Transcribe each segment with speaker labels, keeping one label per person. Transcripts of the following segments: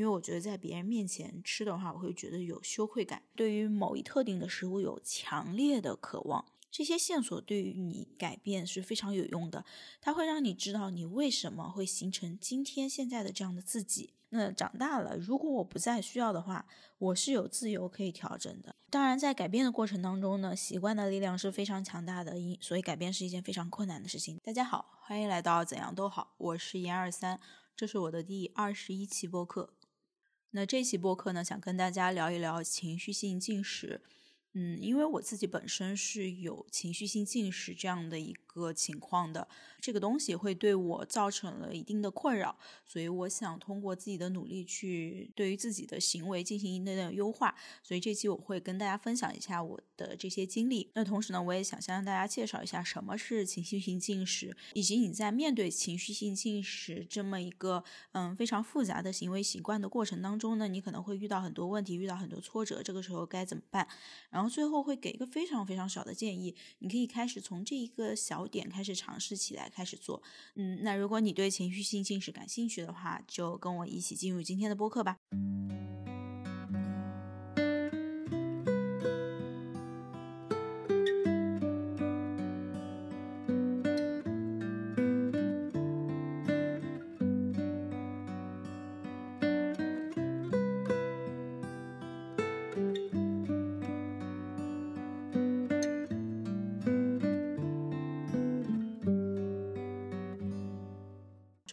Speaker 1: 因为我觉得在别人面前吃的话，我会觉得有羞愧感，对于某一特定的食物有强烈的渴望。这些线索对于你改变是非常有用的，它会让你知道你为什么会形成今天现在的这样的自己。那长大了，如果我不再需要的话，我是有自由可以调整的。当然，在改变的过程当中呢，习惯的力量是非常强大的，因所以改变是一件非常困难的事情。大家好，欢迎来到怎样都好，我是严二三，这是我的第二十一期播客。那这期播客呢，想跟大家聊一聊情绪性进食。嗯，因为我自己本身是有情绪性进食这样的一个情况的，这个东西会对我造成了一定的困扰，所以我想通过自己的努力去对于自己的行为进行一定的优化。所以这期我会跟大家分享一下我的这些经历。那同时呢，我也想向大家介绍一下什么是情绪性进食，以及你在面对情绪性进食这么一个嗯非常复杂的行为习惯的过程当中呢，你可能会遇到很多问题，遇到很多挫折，这个时候该怎么办？然后最后会给一个非常非常小的建议，你可以开始从这一个小点开始尝试起来，开始做。嗯，那如果你对情绪性进食感兴趣的话，就跟我一起进入今天的播客吧。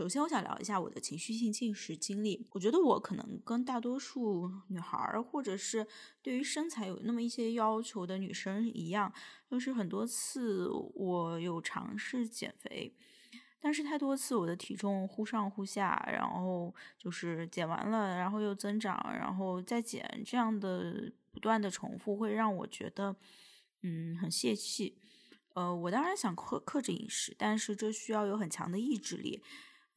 Speaker 1: 首先，我想聊一下我的情绪性进食经历。我觉得我可能跟大多数女孩儿，或者是对于身材有那么一些要求的女生一样，就是很多次我有尝试减肥，但是太多次我的体重忽上忽下，然后就是减完了，然后又增长，然后再减，这样的不断的重复会让我觉得，嗯，很泄气。呃，我当然想克克制饮食，但是这需要有很强的意志力。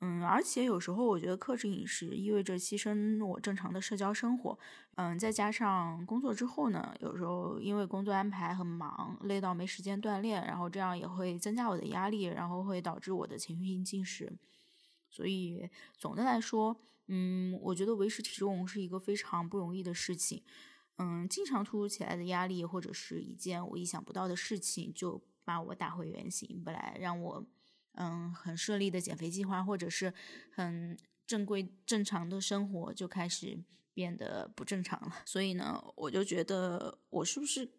Speaker 1: 嗯，而且有时候我觉得克制饮食意味着牺牲我正常的社交生活。嗯，再加上工作之后呢，有时候因为工作安排很忙，累到没时间锻炼，然后这样也会增加我的压力，然后会导致我的情绪性进食。所以总的来说，嗯，我觉得维持体重是一个非常不容易的事情。嗯，经常突如其来的压力或者是一件我意想不到的事情，就把我打回原形，本来让我。嗯，很顺利的减肥计划，或者是很正规正常的生活，就开始变得不正常了。所以呢，我就觉得我是不是？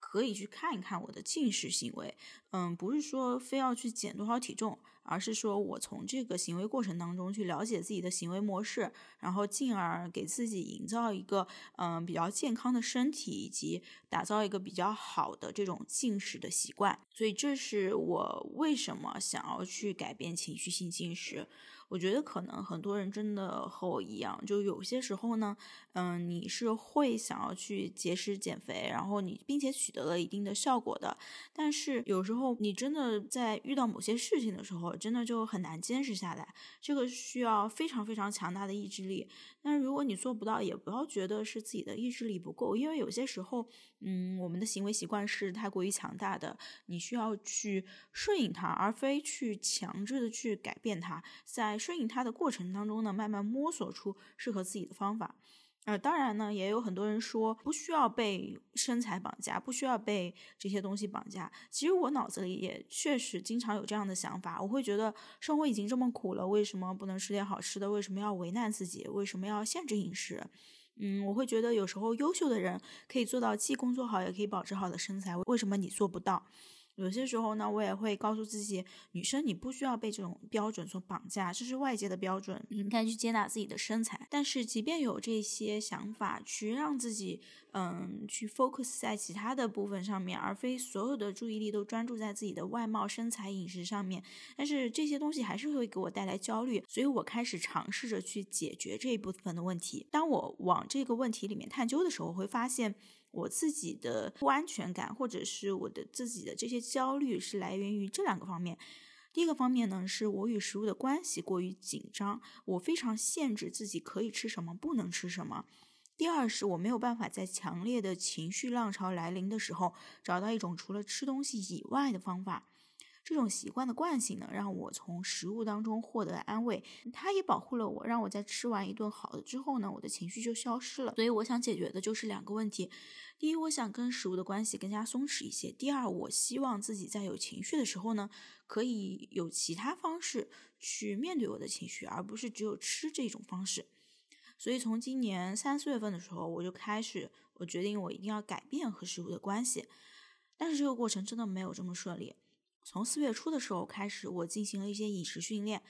Speaker 1: 可以去看一看我的进食行为，嗯，不是说非要去减多少体重，而是说我从这个行为过程当中去了解自己的行为模式，然后进而给自己营造一个嗯比较健康的身体，以及打造一个比较好的这种进食的习惯。所以这是我为什么想要去改变情绪性进食。我觉得可能很多人真的和我一样，就有些时候呢，嗯，你是会想要去节食减肥，然后你并且取得了一定的效果的，但是有时候你真的在遇到某些事情的时候，真的就很难坚持下来，这个需要非常非常强大的意志力。但如果你做不到，也不要觉得是自己的意志力不够，因为有些时候，嗯，我们的行为习惯是太过于强大的，你需要去顺应它，而非去强制的去改变它，在。顺应它的过程当中呢，慢慢摸索出适合自己的方法。呃，当然呢，也有很多人说不需要被身材绑架，不需要被这些东西绑架。其实我脑子里也确实经常有这样的想法。我会觉得生活已经这么苦了，为什么不能吃点好吃的？为什么要为难自己？为什么要限制饮食？嗯，我会觉得有时候优秀的人可以做到既工作好，也可以保持好的身材。为什么你做不到？有些时候呢，我也会告诉自己，女生你不需要被这种标准所绑架，这是外界的标准，你应该去接纳自己的身材。但是，即便有这些想法，去让自己，嗯，去 focus 在其他的部分上面，而非所有的注意力都专注在自己的外貌、身材、饮食上面，但是这些东西还是会给我带来焦虑，所以我开始尝试着去解决这一部分的问题。当我往这个问题里面探究的时候，我会发现。我自己的不安全感，或者是我的自己的这些焦虑，是来源于这两个方面。第一个方面呢，是我与食物的关系过于紧张，我非常限制自己可以吃什么，不能吃什么。第二是我没有办法在强烈的情绪浪潮来临的时候，找到一种除了吃东西以外的方法。这种习惯的惯性呢，让我从食物当中获得安慰，它也保护了我，让我在吃完一顿好的之后呢，我的情绪就消失了。所以我想解决的就是两个问题：第一，我想跟食物的关系更加松弛一些；第二，我希望自己在有情绪的时候呢，可以有其他方式去面对我的情绪，而不是只有吃这种方式。所以从今年三四月份的时候，我就开始，我决定我一定要改变和食物的关系。但是这个过程真的没有这么顺利。从四月初的时候开始，我进行了一些饮食训练，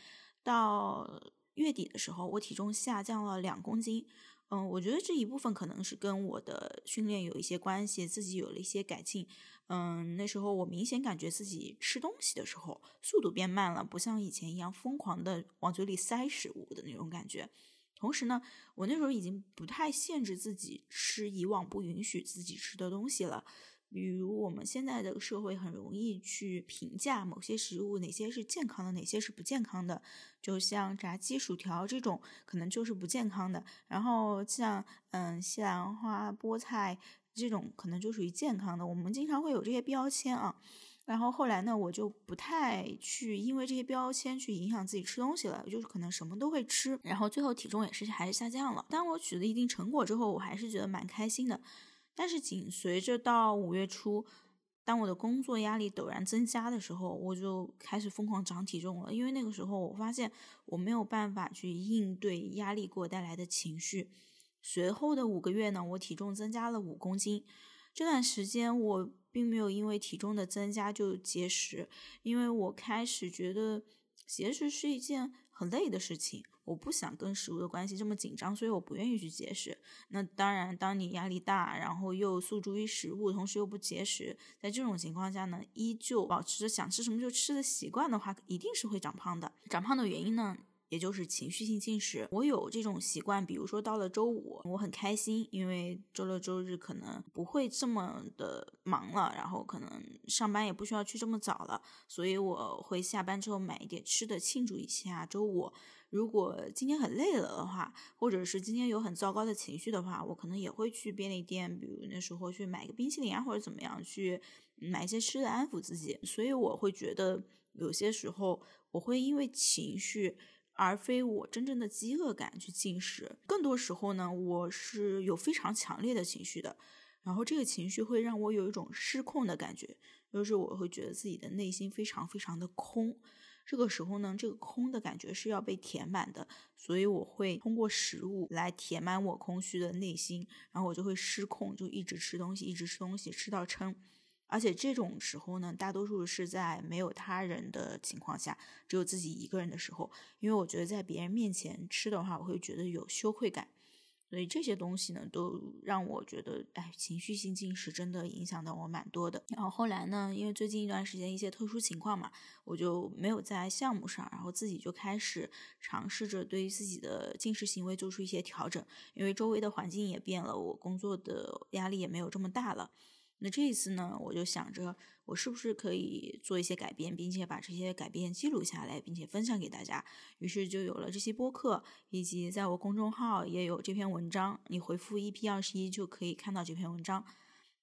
Speaker 1: 到月底的时候，我体重下降了两公斤。嗯，我觉得这一部分可能是跟我的训练有一些关系，自己有了一些改进。嗯，那时候我明显感觉自己吃东西的时候速度变慢了，不像以前一样疯狂的往嘴里塞食物的那种感觉。同时呢，我那时候已经不太限制自己吃以往不允许自己吃的东西了。比如我们现在的社会很容易去评价某些食物哪些是健康的，哪些是不健康的。就像炸鸡、薯条这种，可能就是不健康的。然后像嗯西兰花、菠菜这种，可能就属于健康的。我们经常会有这些标签啊。然后后来呢，我就不太去因为这些标签去影响自己吃东西了，就是可能什么都会吃。然后最后体重也是还是下降了。当我取得一定成果之后，我还是觉得蛮开心的。但是紧随着到五月初，当我的工作压力陡然增加的时候，我就开始疯狂长体重了。因为那个时候我发现我没有办法去应对压力给我带来的情绪。随后的五个月呢，我体重增加了五公斤。这段时间我并没有因为体重的增加就节食，因为我开始觉得节食是一件很累的事情。我不想跟食物的关系这么紧张，所以我不愿意去节食。那当然，当你压力大，然后又诉诸于食物，同时又不节食，在这种情况下呢，依旧保持着想吃什么就吃的习惯的话，一定是会长胖的。长胖的原因呢？也就是情绪性进食，我有这种习惯，比如说到了周五，我很开心，因为周六周日可能不会这么的忙了，然后可能上班也不需要去这么早了，所以我会下班之后买一点吃的庆祝一下周五。如果今天很累了的话，或者是今天有很糟糕的情绪的话，我可能也会去便利店，比如那时候去买个冰淇淋啊，或者怎么样去买一些吃的安抚自己。所以我会觉得有些时候我会因为情绪。而非我真正的饥饿感去进食，更多时候呢，我是有非常强烈的情绪的，然后这个情绪会让我有一种失控的感觉，就是我会觉得自己的内心非常非常的空，这个时候呢，这个空的感觉是要被填满的，所以我会通过食物来填满我空虚的内心，然后我就会失控，就一直吃东西，一直吃东西，吃到撑。而且这种时候呢，大多数是在没有他人的情况下，只有自己一个人的时候。因为我觉得在别人面前吃的话，我会觉得有羞愧感。所以这些东西呢，都让我觉得，哎，情绪性进食真的影响到我蛮多的。然后后来呢，因为最近一段时间一些特殊情况嘛，我就没有在项目上，然后自己就开始尝试着对于自己的进食行为做出一些调整。因为周围的环境也变了，我工作的压力也没有这么大了。那这一次呢，我就想着我是不是可以做一些改变，并且把这些改变记录下来，并且分享给大家。于是就有了这些播客，以及在我公众号也有这篇文章。你回复一 p 二十一就可以看到这篇文章。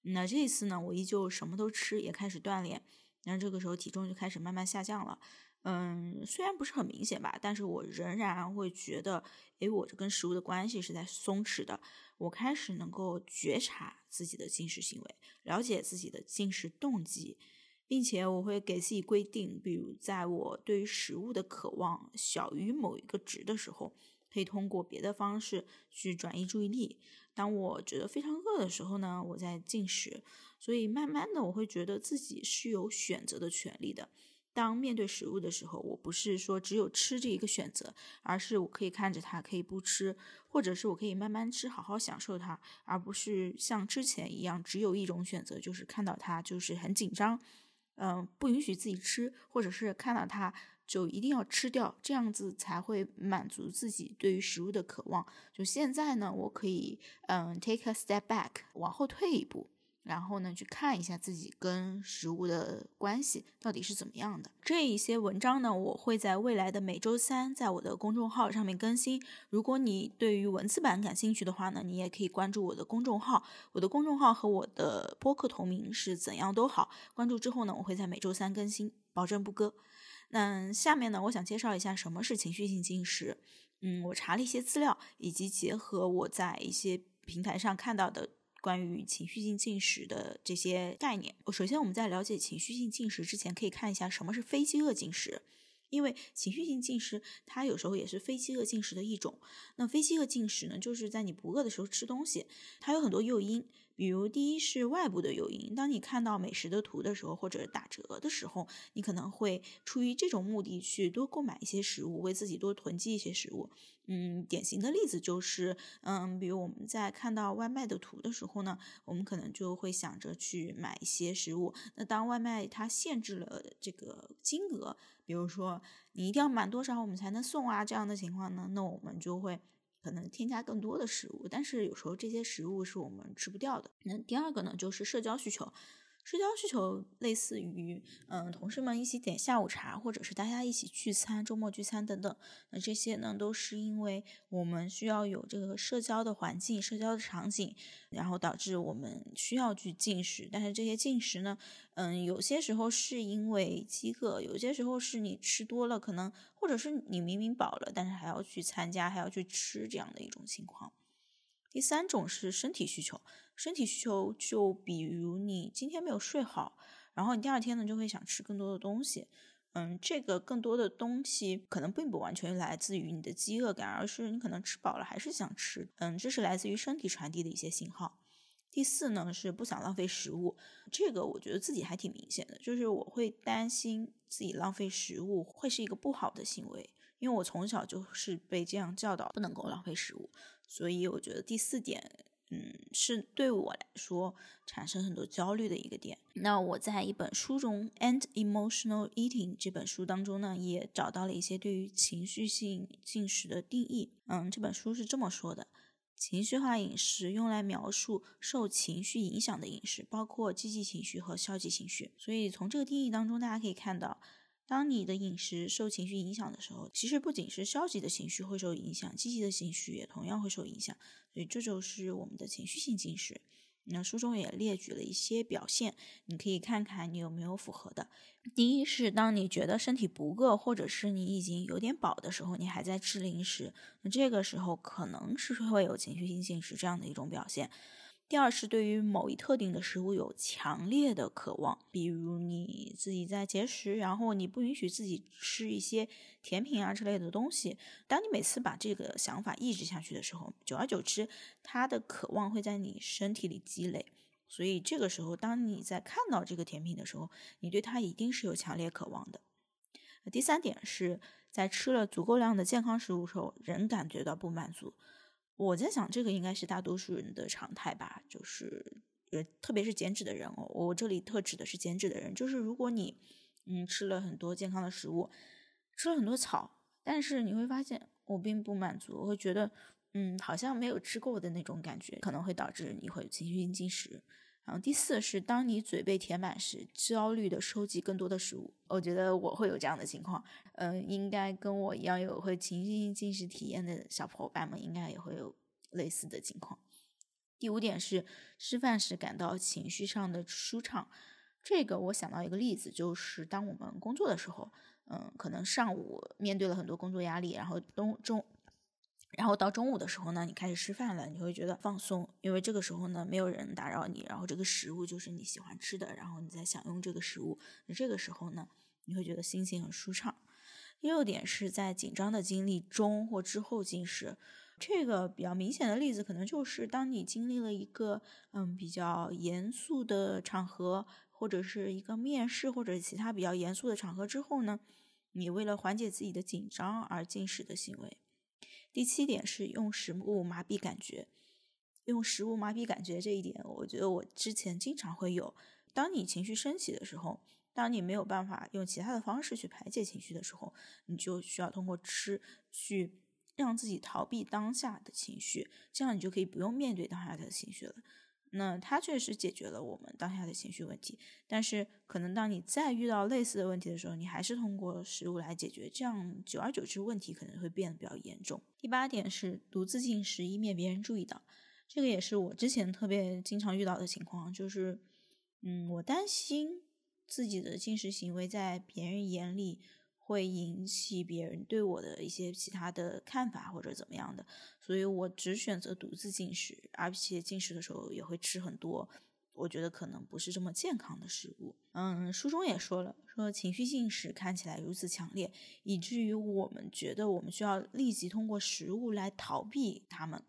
Speaker 1: 那这一次呢，我依旧什么都吃，也开始锻炼。那这个时候体重就开始慢慢下降了。嗯，虽然不是很明显吧，但是我仍然会觉得，诶，我这跟食物的关系是在松弛的。我开始能够觉察自己的进食行为，了解自己的进食动机，并且我会给自己规定，比如在我对于食物的渴望小于某一个值的时候，可以通过别的方式去转移注意力。当我觉得非常饿的时候呢，我在进食。所以慢慢的，我会觉得自己是有选择的权利的。当面对食物的时候，我不是说只有吃这一个选择，而是我可以看着它，可以不吃，或者是我可以慢慢吃，好好享受它，而不是像之前一样只有一种选择，就是看到它就是很紧张，嗯，不允许自己吃，或者是看到它就一定要吃掉，这样子才会满足自己对于食物的渴望。就现在呢，我可以嗯 take a step back，往后退一步。然后呢，去看一下自己跟食物的关系到底是怎么样的。这一些文章呢，我会在未来的每周三在我的公众号上面更新。如果你对于文字版感兴趣的话呢，你也可以关注我的公众号。我的公众号和我的播客同名是怎样都好。关注之后呢，我会在每周三更新，保证不割。那下面呢，我想介绍一下什么是情绪性进食。嗯，我查了一些资料，以及结合我在一些平台上看到的。关于情绪性进食的这些概念，首先我们在了解情绪性进食之前，可以看一下什么是非饥饿进食。因为情绪性进食，它有时候也是非饥饿进食的一种。那非饥饿进食呢，就是在你不饿的时候吃东西，它有很多诱因。比如，第一是外部的诱因，当你看到美食的图的时候，或者打折的时候，你可能会出于这种目的去多购买一些食物，为自己多囤积一些食物。嗯，典型的例子就是，嗯，比如我们在看到外卖的图的时候呢，我们可能就会想着去买一些食物。那当外卖它限制了这个金额，比如说你一定要满多少我们才能送啊这样的情况呢，那我们就会。可能添加更多的食物，但是有时候这些食物是我们吃不掉的。那第二个呢，就是社交需求。社交需求类似于，嗯，同事们一起点下午茶，或者是大家一起聚餐、周末聚餐等等。那这些呢，都是因为我们需要有这个社交的环境、社交的场景，然后导致我们需要去进食。但是这些进食呢，嗯，有些时候是因为饥饿，有些时候是你吃多了，可能或者是你明明饱了，但是还要去参加，还要去吃这样的一种情况。第三种是身体需求。身体需求就比如你今天没有睡好，然后你第二天呢就会想吃更多的东西，嗯，这个更多的东西可能并不完全来自于你的饥饿感，而是你可能吃饱了还是想吃，嗯，这是来自于身体传递的一些信号。第四呢是不想浪费食物，这个我觉得自己还挺明显的，就是我会担心自己浪费食物会是一个不好的行为，因为我从小就是被这样教导不能够浪费食物，所以我觉得第四点。是对我来说产生很多焦虑的一个点。那我在一本书中，《And Emotional Eating》这本书当中呢，也找到了一些对于情绪性进食的定义。嗯，这本书是这么说的：情绪化饮食用来描述受情绪影响的饮食，包括积极情绪和消极情绪。所以从这个定义当中，大家可以看到。当你的饮食受情绪影响的时候，其实不仅是消极的情绪会受影响，积极的情绪也同样会受影响。所以这就是我们的情绪性进食。那书中也列举了一些表现，你可以看看你有没有符合的。第一是当你觉得身体不饿，或者是你已经有点饱的时候，你还在吃零食，那这个时候可能是会有情绪性进食这样的一种表现。第二是对于某一特定的食物有强烈的渴望，比如你自己在节食，然后你不允许自己吃一些甜品啊之类的东西。当你每次把这个想法抑制下去的时候，久而久之，它的渴望会在你身体里积累。所以这个时候，当你在看到这个甜品的时候，你对它一定是有强烈渴望的。第三点是在吃了足够量的健康食物时候，仍感觉到不满足。我在想，这个应该是大多数人的常态吧，就是呃，特别是减脂的人哦。我这里特指的是减脂的人，就是如果你嗯吃了很多健康的食物，吃了很多草，但是你会发现我并不满足，我会觉得嗯好像没有吃够的那种感觉，可能会导致你会情绪性进食。然后第四是，当你嘴被填满时，焦虑的收集更多的食物。我觉得我会有这样的情况，嗯，应该跟我一样有会情绪性进食体验的小伙伴们，应该也会有类似的情况。第五点是，吃饭时感到情绪上的舒畅。这个我想到一个例子，就是当我们工作的时候，嗯，可能上午面对了很多工作压力，然后中中。然后到中午的时候呢，你开始吃饭了，你会觉得放松，因为这个时候呢，没有人打扰你，然后这个食物就是你喜欢吃的，然后你在享用这个食物，那这个时候呢，你会觉得心情很舒畅。第六点是在紧张的经历中或之后进食，这个比较明显的例子可能就是当你经历了一个嗯比较严肃的场合，或者是一个面试或者其他比较严肃的场合之后呢，你为了缓解自己的紧张而进食的行为。第七点是用食物麻痹感觉，用食物麻痹感觉这一点，我觉得我之前经常会有。当你情绪升起的时候，当你没有办法用其他的方式去排解情绪的时候，你就需要通过吃去让自己逃避当下的情绪，这样你就可以不用面对当下的情绪了。那它确实解决了我们当下的情绪问题，但是可能当你再遇到类似的问题的时候，你还是通过食物来解决，这样久而久之问题可能会变得比较严重。第八点是独自进食，以免别人注意到，这个也是我之前特别经常遇到的情况，就是，嗯，我担心自己的进食行为在别人眼里。会引起别人对我的一些其他的看法或者怎么样的，所以我只选择独自进食，而且进食的时候也会吃很多，我觉得可能不是这么健康的食物。嗯，书中也说了，说情绪进食看起来如此强烈，以至于我们觉得我们需要立即通过食物来逃避他们，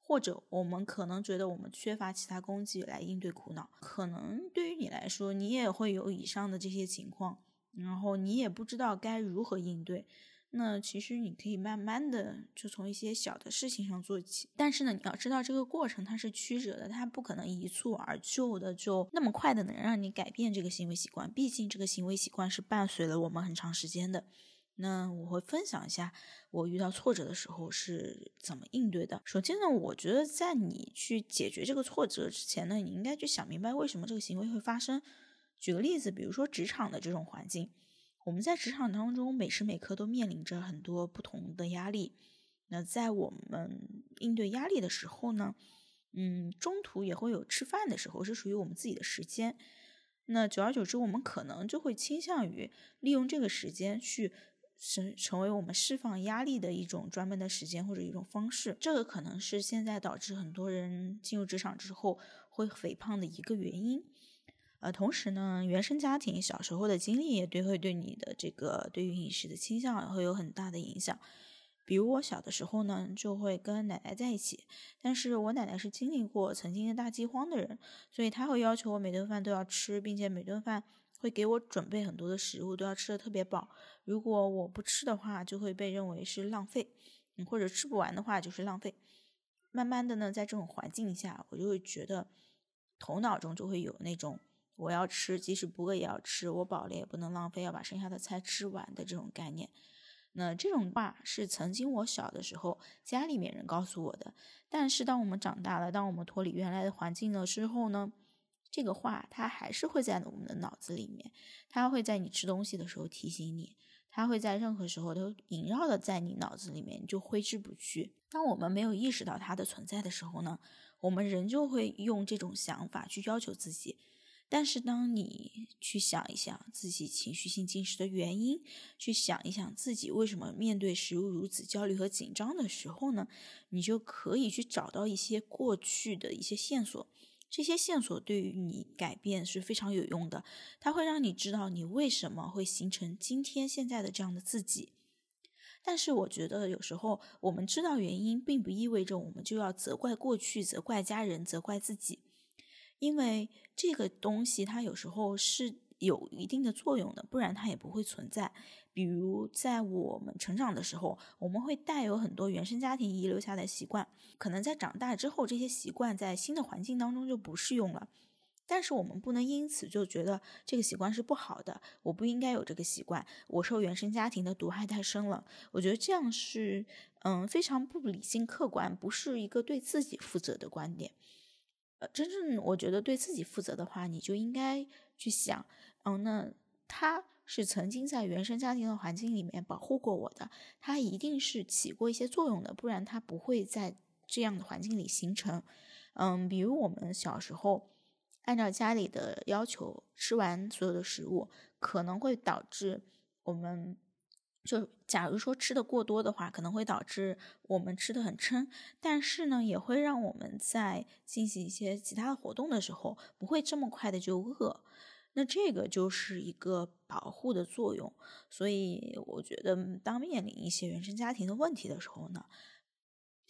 Speaker 1: 或者我们可能觉得我们缺乏其他工具来应对苦恼。可能对于你来说，你也会有以上的这些情况。然后你也不知道该如何应对，那其实你可以慢慢的就从一些小的事情上做起。但是呢，你要知道这个过程它是曲折的，它不可能一蹴而就的，就那么快的能让你改变这个行为习惯。毕竟这个行为习惯是伴随了我们很长时间的。那我会分享一下我遇到挫折的时候是怎么应对的。首先呢，我觉得在你去解决这个挫折之前呢，你应该去想明白为什么这个行为会发生。举个例子，比如说职场的这种环境，我们在职场当中每时每刻都面临着很多不同的压力。那在我们应对压力的时候呢，嗯，中途也会有吃饭的时候，是属于我们自己的时间。那久而久之，我们可能就会倾向于利用这个时间去成成为我们释放压力的一种专门的时间或者一种方式。这个可能是现在导致很多人进入职场之后会肥胖的一个原因。呃，同时呢，原生家庭小时候的经历也对会对你的这个对于饮食的倾向会有很大的影响。比如我小的时候呢，就会跟奶奶在一起，但是我奶奶是经历过曾经的大饥荒的人，所以她会要求我每顿饭都要吃，并且每顿饭会给我准备很多的食物，都要吃的特别饱。如果我不吃的话，就会被认为是浪费，或者吃不完的话就是浪费。慢慢的呢，在这种环境下，我就会觉得头脑中就会有那种。我要吃，即使不饿也要吃。我饱了也不能浪费，要把剩下的菜吃完的这种概念。那这种话是曾经我小的时候家里面人告诉我的。但是当我们长大了，当我们脱离原来的环境了之后呢，这个话它还是会在我们的脑子里面，它会在你吃东西的时候提醒你，它会在任何时候都萦绕的在你脑子里面，就挥之不去。当我们没有意识到它的存在的时候呢，我们人就会用这种想法去要求自己。但是，当你去想一想自己情绪性进食的原因，去想一想自己为什么面对食物如此焦虑和紧张的时候呢，你就可以去找到一些过去的一些线索。这些线索对于你改变是非常有用的，它会让你知道你为什么会形成今天现在的这样的自己。但是，我觉得有时候我们知道原因，并不意味着我们就要责怪过去、责怪家人、责怪自己。因为这个东西它有时候是有一定的作用的，不然它也不会存在。比如在我们成长的时候，我们会带有很多原生家庭遗留下的习惯，可能在长大之后，这些习惯在新的环境当中就不适用了。但是我们不能因此就觉得这个习惯是不好的，我不应该有这个习惯，我受原生家庭的毒害太深了。我觉得这样是嗯非常不理性、客观，不是一个对自己负责的观点。呃，真正我觉得对自己负责的话，你就应该去想，嗯，那他是曾经在原生家庭的环境里面保护过我的，他一定是起过一些作用的，不然他不会在这样的环境里形成。嗯，比如我们小时候按照家里的要求吃完所有的食物，可能会导致我们。就假如说吃的过多的话，可能会导致我们吃的很撑，但是呢，也会让我们在进行一些其他的活动的时候，不会这么快的就饿。那这个就是一个保护的作用。所以我觉得，当面临一些原生家庭的问题的时候呢。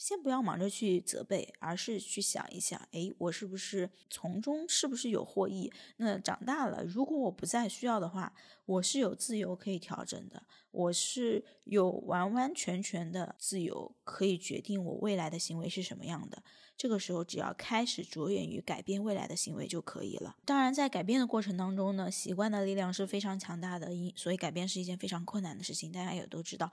Speaker 1: 先不要忙着去责备，而是去想一想，哎，我是不是从中是不是有获益？那长大了，如果我不再需要的话，我是有自由可以调整的，我是有完完全全的自由可以决定我未来的行为是什么样的。这个时候，只要开始着眼于改变未来的行为就可以了。当然，在改变的过程当中呢，习惯的力量是非常强大的，因所以改变是一件非常困难的事情，大家也都知道。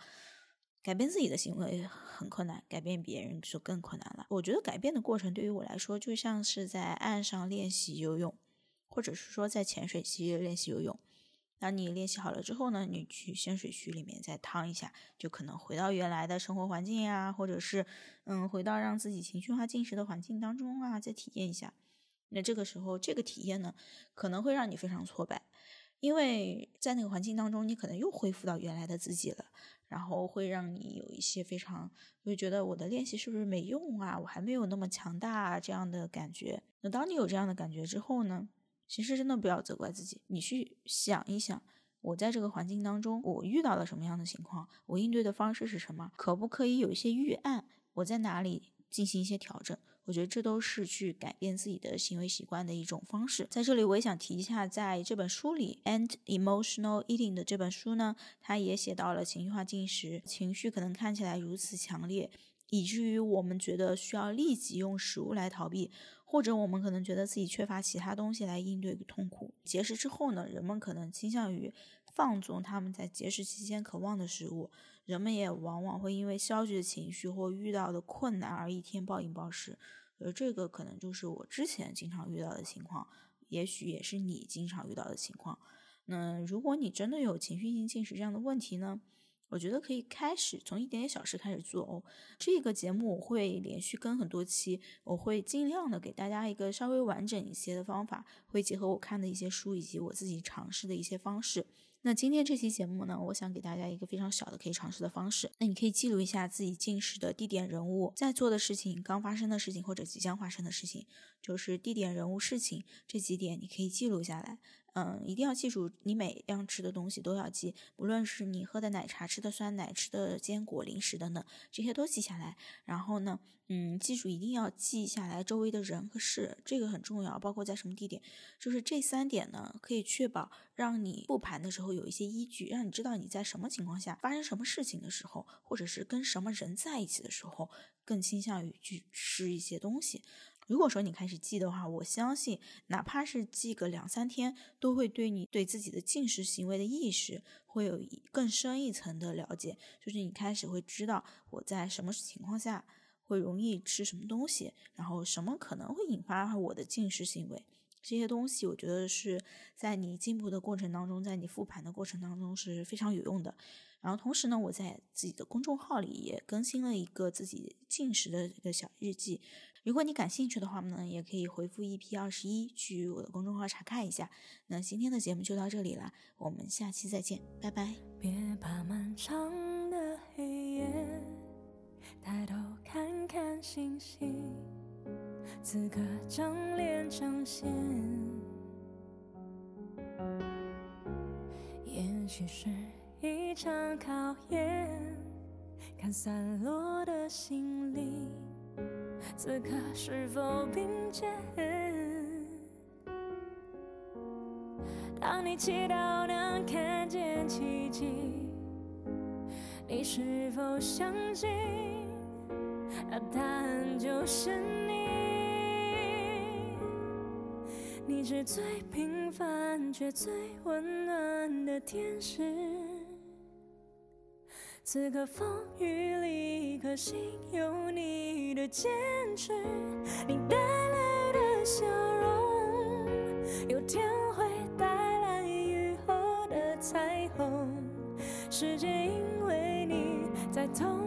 Speaker 1: 改变自己的行为很困难，改变别人就更困难了。我觉得改变的过程对于我来说，就像是在岸上练习游泳，或者是说在浅水区练习游泳。当你练习好了之后呢，你去深水区里面再趟一下，就可能回到原来的生活环境呀，或者是嗯，回到让自己情绪化进食的环境当中啊，再体验一下。那这个时候，这个体验呢，可能会让你非常挫败，因为在那个环境当中，你可能又恢复到原来的自己了，然后会让你有一些非常会觉得我的练习是不是没用啊？我还没有那么强大啊这样的感觉。那当你有这样的感觉之后呢？其实真的不要责怪自己，你去想一想，我在这个环境当中，我遇到了什么样的情况，我应对的方式是什么，可不可以有一些预案，我在哪里进行一些调整？我觉得这都是去改变自己的行为习惯的一种方式。在这里，我也想提一下，在这本书里，《And Emotional Eating》的这本书呢，它也写到了情绪化进食，情绪可能看起来如此强烈，以至于我们觉得需要立即用食物来逃避。或者我们可能觉得自己缺乏其他东西来应对痛苦。节食之后呢，人们可能倾向于放纵他们在节食期间渴望的食物。人们也往往会因为消极的情绪或遇到的困难而一天暴饮暴食。而这个可能就是我之前经常遇到的情况，也许也是你经常遇到的情况。那如果你真的有情绪性进食这样的问题呢？我觉得可以开始从一点点小事开始做哦。这个节目我会连续更很多期，我会尽量的给大家一个稍微完整一些的方法，会结合我看的一些书以及我自己尝试的一些方式。那今天这期节目呢，我想给大家一个非常小的可以尝试的方式。那你可以记录一下自己进食的地点、人物、在做的事情、刚发生的事情或者即将发生的事情，就是地点、人物、事情这几点，你可以记录下来。嗯，一定要记住，你每样吃的东西都要记，不论是你喝的奶茶、吃的酸奶、吃的坚果、零食等等，这些都记下来。然后呢，嗯，记住一定要记下来周围的人和事，这个很重要，包括在什么地点。就是这三点呢，可以确保让你复盘的时候有一些依据，让你知道你在什么情况下发生什么事情的时候，或者是跟什么人在一起的时候，更倾向于去吃一些东西。如果说你开始记的话，我相信哪怕是记个两三天，都会对你对自己的进食行为的意识会有一更深一层的了解。就是你开始会知道我在什么情况下会容易吃什么东西，然后什么可能会引发我的进食行为。这些东西我觉得是在你进步的过程当中，在你复盘的过程当中是非常有用的。然后同时呢，我在自己的公众号里也更新了一个自己进食的一个小日记。如果你感兴趣的话呢，也可以回复 EP 二十一去我的公众号查看一下。那今天的节目就到这里了，我们下期再见，拜拜。别怕漫长的黑夜，抬头看看星星，此刻正连成线。也许是一场考验，看散落的心灵。此刻是否并肩？当你祈祷能看见奇迹，你是否相信？那答案就是你。你是最平凡却最温暖的天使。此刻风雨里，一颗心有你的坚持，你带来的笑容，有天会带来雨后的彩虹。世界因为你在痛。